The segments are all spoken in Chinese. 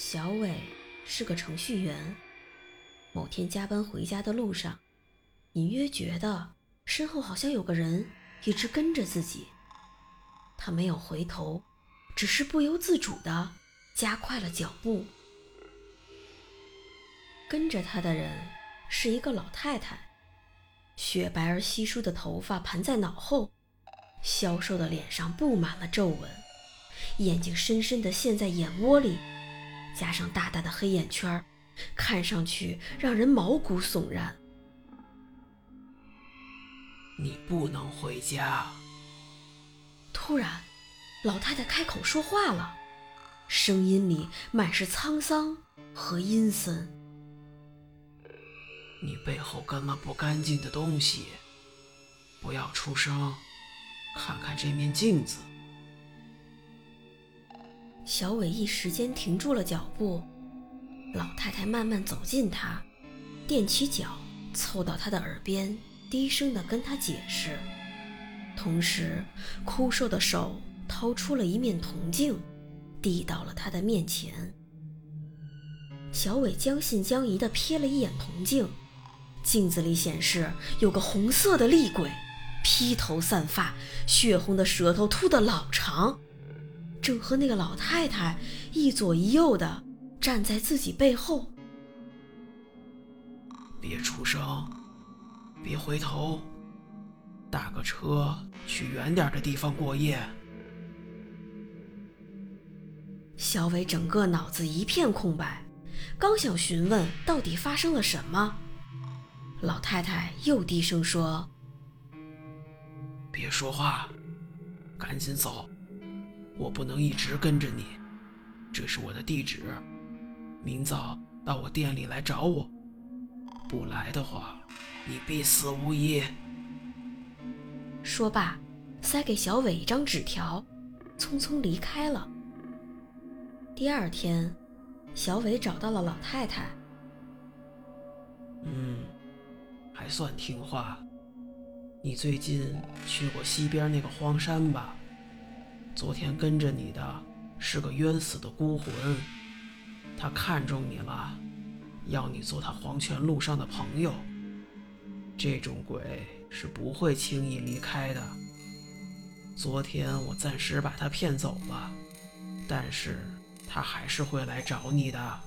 小伟是个程序员。某天加班回家的路上，隐约觉得身后好像有个人一直跟着自己。他没有回头，只是不由自主地加快了脚步。跟着他的人是一个老太太，雪白而稀疏的头发盘在脑后，消瘦的脸上布满了皱纹，眼睛深深地陷在眼窝里。加上大大的黑眼圈，看上去让人毛骨悚然。你不能回家。突然，老太太开口说话了，声音里满是沧桑和阴森。你背后跟了不干净的东西，不要出声，看看这面镜子。小伟一时间停住了脚步，老太太慢慢走近他，踮起脚凑到他的耳边，低声地跟他解释，同时枯瘦的手掏出了一面铜镜，递到了他的面前。小伟将信将疑地瞥了一眼铜镜，镜子里显示有个红色的厉鬼，披头散发，血红的舌头吐得老长。正和那个老太太一左一右的站在自己背后。别出声，别回头，打个车去远点的地方过夜。小伟整个脑子一片空白，刚想询问到底发生了什么，老太太又低声说：“别说话，赶紧走。”我不能一直跟着你，这是我的地址。明早到我店里来找我，不来的话，你必死无疑。说罢，塞给小伟一张纸条，匆匆离开了。第二天，小伟找到了老太太。嗯，还算听话。你最近去过西边那个荒山吧？昨天跟着你的是个冤死的孤魂，他看中你了，要你做他黄泉路上的朋友。这种鬼是不会轻易离开的。昨天我暂时把他骗走了，但是他还是会来找你的。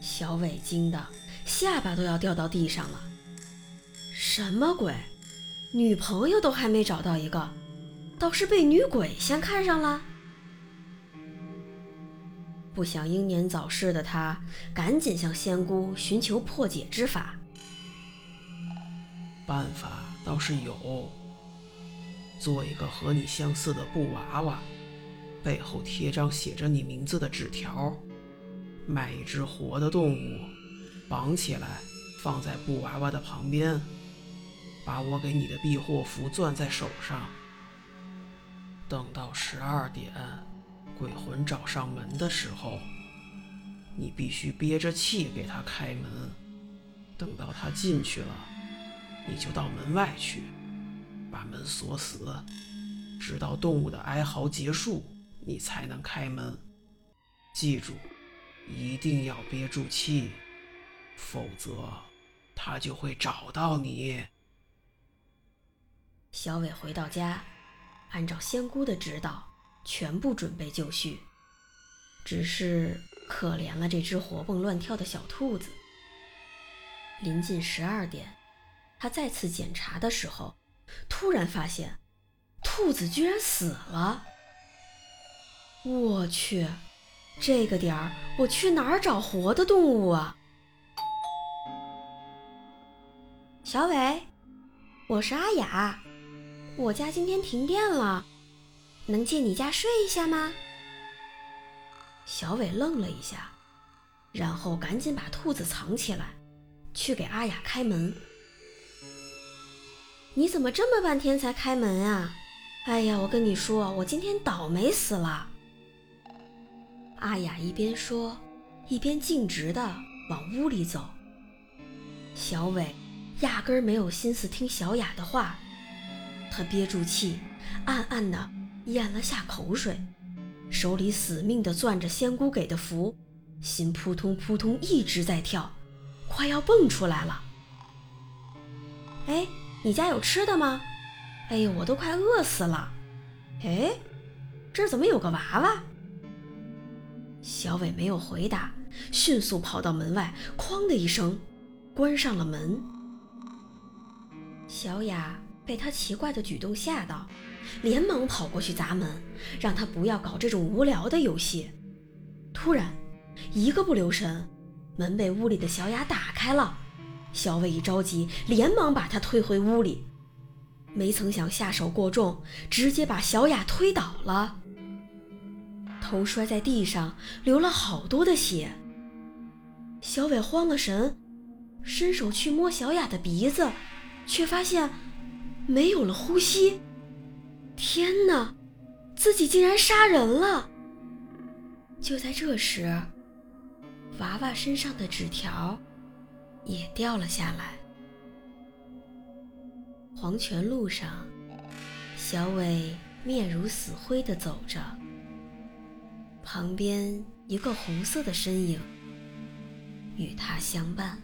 小伟惊的下巴都要掉到地上了。什么鬼？女朋友都还没找到一个。倒是被女鬼先看上了，不想英年早逝的他，赶紧向仙姑寻求破解之法。办法倒是有，做一个和你相似的布娃娃，背后贴张写着你名字的纸条，买一只活的动物，绑起来放在布娃娃的旁边，把我给你的庇护符攥在手上。等到十二点，鬼魂找上门的时候，你必须憋着气给他开门。等到他进去了，你就到门外去，把门锁死，直到动物的哀嚎结束，你才能开门。记住，一定要憋住气，否则他就会找到你。小伟回到家。按照仙姑的指导，全部准备就绪，只是可怜了这只活蹦乱跳的小兔子。临近十二点，他再次检查的时候，突然发现兔子居然死了。我去，这个点儿我去哪儿找活的动物啊？小伟，我是阿雅。我家今天停电了，能借你家睡一下吗？小伟愣了一下，然后赶紧把兔子藏起来，去给阿雅开门。你怎么这么半天才开门啊？哎呀，我跟你说，我今天倒霉死了。阿雅一边说，一边径直的往屋里走。小伟压根儿没有心思听小雅的话，他憋住气，暗暗的咽了下口水，手里死命的攥着仙姑给的符，心扑通扑通一直在跳，快要蹦出来了。哎。你家有吃的吗？哎呦，我都快饿死了！哎，这儿怎么有个娃娃？小伟没有回答，迅速跑到门外，哐的一声，关上了门。小雅被他奇怪的举动吓到，连忙跑过去砸门，让他不要搞这种无聊的游戏。突然，一个不留神，门被屋里的小雅打开了。小伟一着急，连忙把他推回屋里，没曾想下手过重，直接把小雅推倒了，头摔在地上，流了好多的血。小伟慌了神，伸手去摸小雅的鼻子，却发现没有了呼吸。天哪，自己竟然杀人了！就在这时，娃娃身上的纸条。也掉了下来。黄泉路上，小伟面如死灰地走着，旁边一个红色的身影与他相伴。